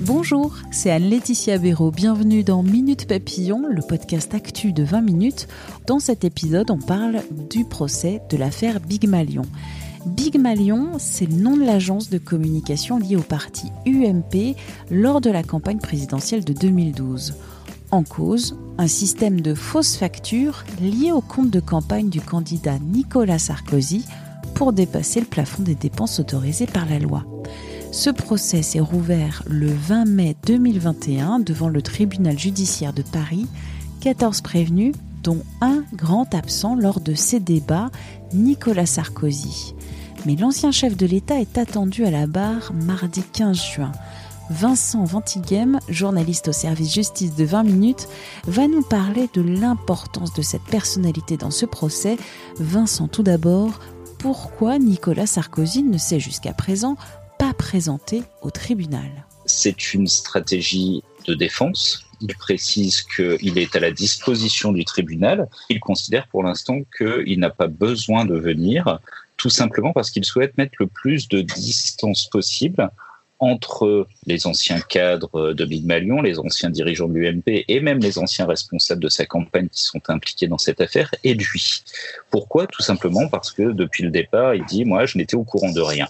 Bonjour, c'est Anne-Laetitia Béraud. Bienvenue dans Minute Papillon, le podcast actu de 20 minutes. Dans cet épisode, on parle du procès de l'affaire Big Malion. Big Malion, c'est le nom de l'agence de communication liée au parti UMP lors de la campagne présidentielle de 2012. En cause, un système de fausses factures lié au compte de campagne du candidat Nicolas Sarkozy pour dépasser le plafond des dépenses autorisées par la loi. Ce procès s'est rouvert le 20 mai 2021 devant le tribunal judiciaire de Paris. 14 prévenus, dont un grand absent lors de ces débats, Nicolas Sarkozy. Mais l'ancien chef de l'État est attendu à la barre mardi 15 juin. Vincent Ventighem, journaliste au service justice de 20 minutes, va nous parler de l'importance de cette personnalité dans ce procès. Vincent, tout d'abord, pourquoi Nicolas Sarkozy ne s'est jusqu'à présent pas présenté au tribunal C'est une stratégie de défense. Il précise qu'il est à la disposition du tribunal. Il considère pour l'instant qu'il n'a pas besoin de venir, tout simplement parce qu'il souhaite mettre le plus de distance possible entre les anciens cadres de Big Malion, les anciens dirigeants de l'UMP et même les anciens responsables de sa campagne qui sont impliqués dans cette affaire et lui. Pourquoi? Tout simplement parce que depuis le départ, il dit, moi, je n'étais au courant de rien.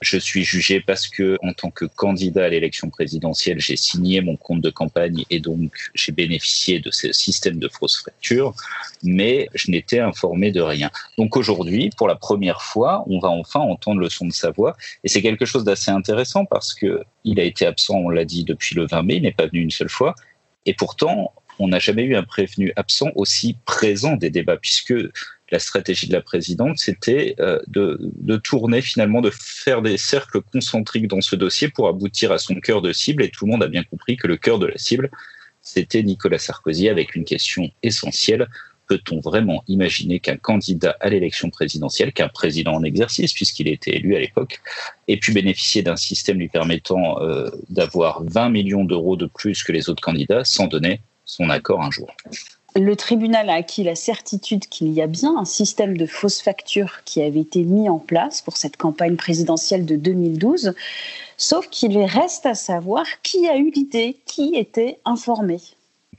Je suis jugé parce que, en tant que candidat à l'élection présidentielle, j'ai signé mon compte de campagne et donc j'ai bénéficié de ce système de fausse fracture, mais je n'étais informé de rien. Donc aujourd'hui, pour la première fois, on va enfin entendre le son de sa voix et c'est quelque chose d'assez intéressant parce que il a été absent, on l'a dit, depuis le 20 mai, il n'est pas venu une seule fois et pourtant, on n'a jamais eu un prévenu absent aussi présent des débats puisque la stratégie de la présidente, c'était euh, de, tourner finalement, de faire des cercles concentriques dans ce dossier pour aboutir à son cœur de cible. Et tout le monde a bien compris que le cœur de la cible, c'était Nicolas Sarkozy avec une question essentielle. Peut-on vraiment imaginer qu'un candidat à l'élection présidentielle, qu'un président en exercice, puisqu'il était élu à l'époque, ait pu bénéficier d'un système lui permettant euh, d'avoir 20 millions d'euros de plus que les autres candidats sans donner son accord un jour? Le tribunal a acquis la certitude qu'il y a bien un système de fausses factures qui avait été mis en place pour cette campagne présidentielle de 2012, sauf qu'il reste à savoir qui a eu l'idée, qui était informé.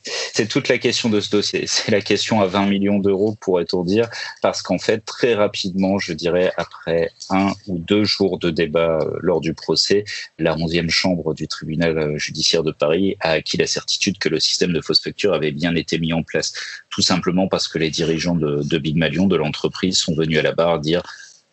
C'est toute la question de ce dossier. C'est la question à 20 millions d'euros, pourrait-on dire, parce qu'en fait, très rapidement, je dirais, après un ou deux jours de débat euh, lors du procès, la 11e chambre du tribunal euh, judiciaire de Paris a acquis la certitude que le système de fausse facture avait bien été mis en place. Tout simplement parce que les dirigeants de, de Big Malion, de l'entreprise, sont venus à la barre dire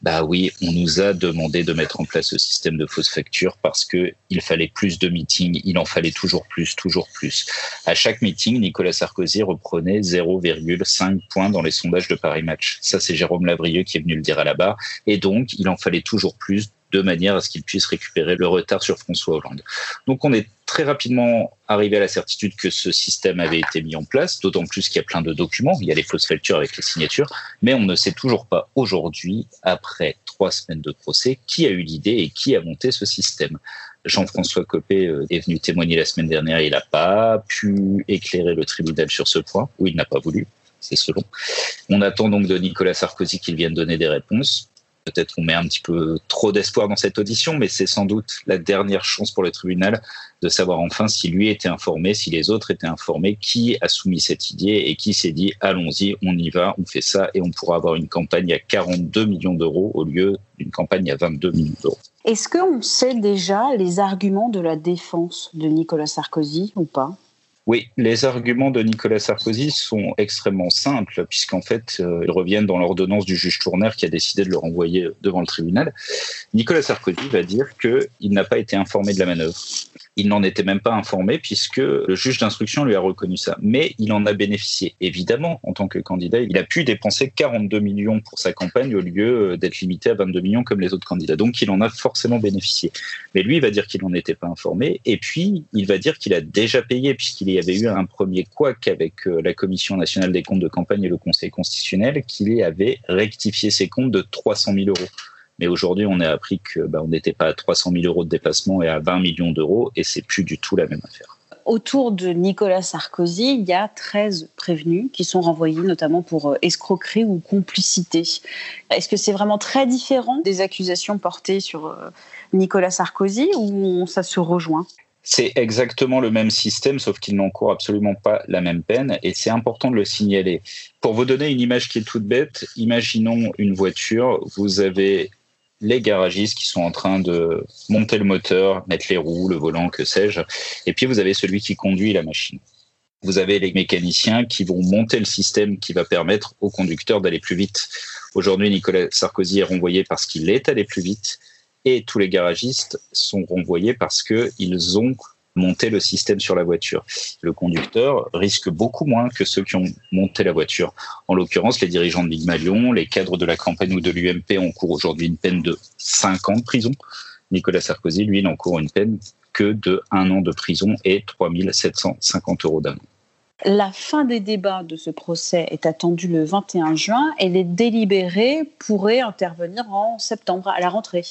bah oui, on nous a demandé de mettre en place ce système de fausses factures parce que il fallait plus de meetings, il en fallait toujours plus, toujours plus. À chaque meeting, Nicolas Sarkozy reprenait 0,5 points dans les sondages de Paris Match. Ça, c'est Jérôme Lavrieux qui est venu le dire à la barre. Et donc, il en fallait toujours plus de manière à ce qu'il puisse récupérer le retard sur François Hollande. Donc on est très rapidement arrivé à la certitude que ce système avait été mis en place, d'autant plus qu'il y a plein de documents, il y a les fausses factures avec les signatures, mais on ne sait toujours pas aujourd'hui, après trois semaines de procès, qui a eu l'idée et qui a monté ce système. Jean-François Copé euh, est venu témoigner la semaine dernière, il n'a pas pu éclairer le tribunal sur ce point, ou il n'a pas voulu, c'est selon. On attend donc de Nicolas Sarkozy qu'il vienne donner des réponses peut-être qu'on met un petit peu trop d'espoir dans cette audition, mais c'est sans doute la dernière chance pour le tribunal de savoir enfin si lui était informé, si les autres étaient informés, qui a soumis cette idée et qui s'est dit allons-y, on y va, on fait ça et on pourra avoir une campagne à 42 millions d'euros au lieu d'une campagne à 22 millions d'euros. Est-ce qu'on sait déjà les arguments de la défense de Nicolas Sarkozy ou pas? Oui, les arguments de Nicolas Sarkozy sont extrêmement simples, puisqu'en fait, euh, ils reviennent dans l'ordonnance du juge Tourner qui a décidé de le renvoyer devant le tribunal. Nicolas Sarkozy va dire qu'il n'a pas été informé de la manœuvre. Il n'en était même pas informé puisque le juge d'instruction lui a reconnu ça. Mais il en a bénéficié. Évidemment, en tant que candidat, il a pu dépenser 42 millions pour sa campagne au lieu euh, d'être limité à 22 millions comme les autres candidats. Donc il en a forcément bénéficié. Mais lui, il va dire qu'il n'en était pas informé. Et puis, il va dire qu'il a déjà payé puisqu'il y avait eu un premier couac avec euh, la Commission nationale des comptes de campagne et le Conseil constitutionnel qu'il avait rectifié ses comptes de 300 000 euros. Mais aujourd'hui, on a appris que bah, on n'était pas à 300 000 euros de dépassement et à 20 millions d'euros, et c'est plus du tout la même affaire. Autour de Nicolas Sarkozy, il y a 13 prévenus qui sont renvoyés notamment pour euh, escroquerie ou complicité. Est-ce que c'est vraiment très différent des accusations portées sur euh, Nicolas Sarkozy ou ça se rejoint? C'est exactement le même système, sauf qu'ils n'encourent absolument pas la même peine, et c'est important de le signaler. Pour vous donner une image qui est toute bête, imaginons une voiture, vous avez les garagistes qui sont en train de monter le moteur, mettre les roues, le volant, que sais-je. Et puis vous avez celui qui conduit la machine. Vous avez les mécaniciens qui vont monter le système qui va permettre au conducteur d'aller plus vite. Aujourd'hui, Nicolas Sarkozy est renvoyé parce qu'il est allé plus vite et tous les garagistes sont renvoyés parce qu'ils ont monter le système sur la voiture. Le conducteur risque beaucoup moins que ceux qui ont monté la voiture. En l'occurrence, les dirigeants de Big Malion, les cadres de la campagne ou de l'UMP encourent aujourd'hui une peine de 5 ans de prison. Nicolas Sarkozy, lui, n'encourt une peine que de 1 an de prison et 3 750 euros d'amende. La fin des débats de ce procès est attendue le 21 juin et les délibérés pourraient intervenir en septembre, à la rentrée.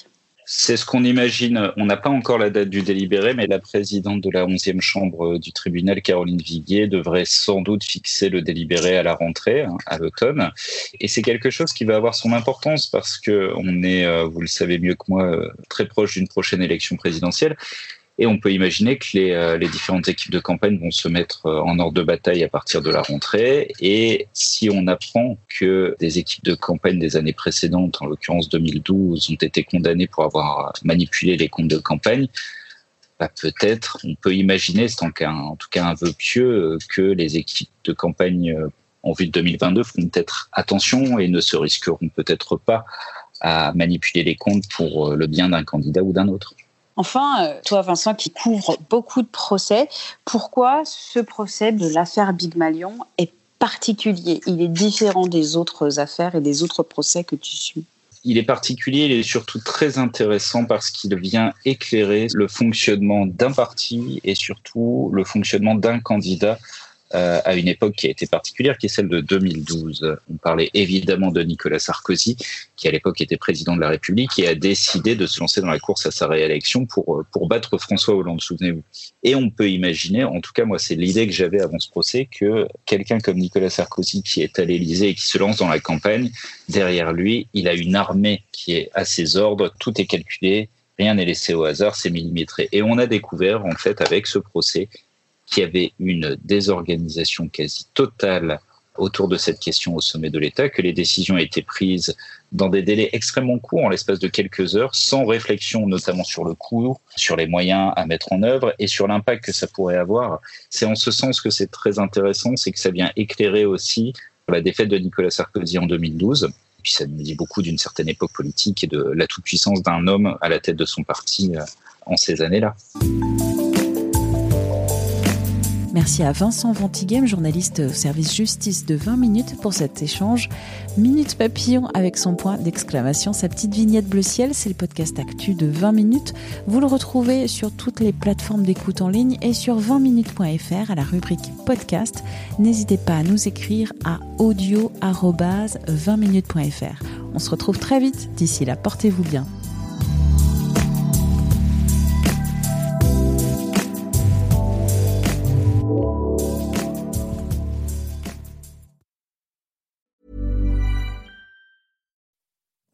C'est ce qu'on imagine. On n'a pas encore la date du délibéré, mais la présidente de la 11e chambre du tribunal, Caroline Viguier, devrait sans doute fixer le délibéré à la rentrée, hein, à l'automne. Et c'est quelque chose qui va avoir son importance parce que on est, euh, vous le savez mieux que moi, euh, très proche d'une prochaine élection présidentielle. Et on peut imaginer que les, euh, les, différentes équipes de campagne vont se mettre euh, en ordre de bataille à partir de la rentrée. Et si on apprend que des équipes de campagne des années précédentes, en l'occurrence 2012, ont été condamnées pour avoir manipulé les comptes de campagne, bah peut-être, on peut imaginer, c'est en, en, tout cas un vœu pieux, que les équipes de campagne euh, en vue de 2022 feront peut-être attention et ne se risqueront peut-être pas à manipuler les comptes pour le bien d'un candidat ou d'un autre. Enfin, euh, toi Vincent qui couvre beaucoup de procès, pourquoi ce procès de l'affaire Big Malion est particulier? Il est différent des autres affaires et des autres procès que tu suis? Il est particulier, il est surtout très intéressant parce qu'il vient éclairer le fonctionnement d'un parti et surtout le fonctionnement d'un candidat euh, à une époque qui a été particulière, qui est celle de 2012. On parlait évidemment de Nicolas Sarkozy, qui à l'époque était président de la République et a décidé de se lancer dans la course à sa réélection pour, euh, pour battre François Hollande, souvenez-vous. Et on peut imaginer, en tout cas moi c'est l'idée que j'avais avant ce procès, que quelqu'un comme Nicolas Sarkozy qui est à l'Élysée et qui se lance dans la campagne, derrière lui, il a une armée qui est à ses ordres, tout est calculé, rien n'est laissé au hasard, c'est millimétré. Et on a découvert, en fait, avec ce procès, qu'il y avait une désorganisation quasi totale autour de cette question au sommet de l'État, que les décisions étaient prises dans des délais extrêmement courts, en l'espace de quelques heures, sans réflexion notamment sur le coût, sur les moyens à mettre en œuvre et sur l'impact que ça pourrait avoir. C'est en ce sens que c'est très intéressant, c'est que ça vient éclairer aussi la défaite de Nicolas Sarkozy en 2012. Puis ça nous dit beaucoup d'une certaine époque politique et de la toute-puissance d'un homme à la tête de son parti euh, en ces années-là. Merci à Vincent Ventigame, journaliste au service justice de 20 minutes pour cet échange. Minute papillon avec son point d'exclamation, sa petite vignette bleu ciel, c'est le podcast actu de 20 minutes. Vous le retrouvez sur toutes les plateformes d'écoute en ligne et sur 20minutes.fr à la rubrique podcast. N'hésitez pas à nous écrire à audio-20minutes.fr. On se retrouve très vite. D'ici là, portez-vous bien.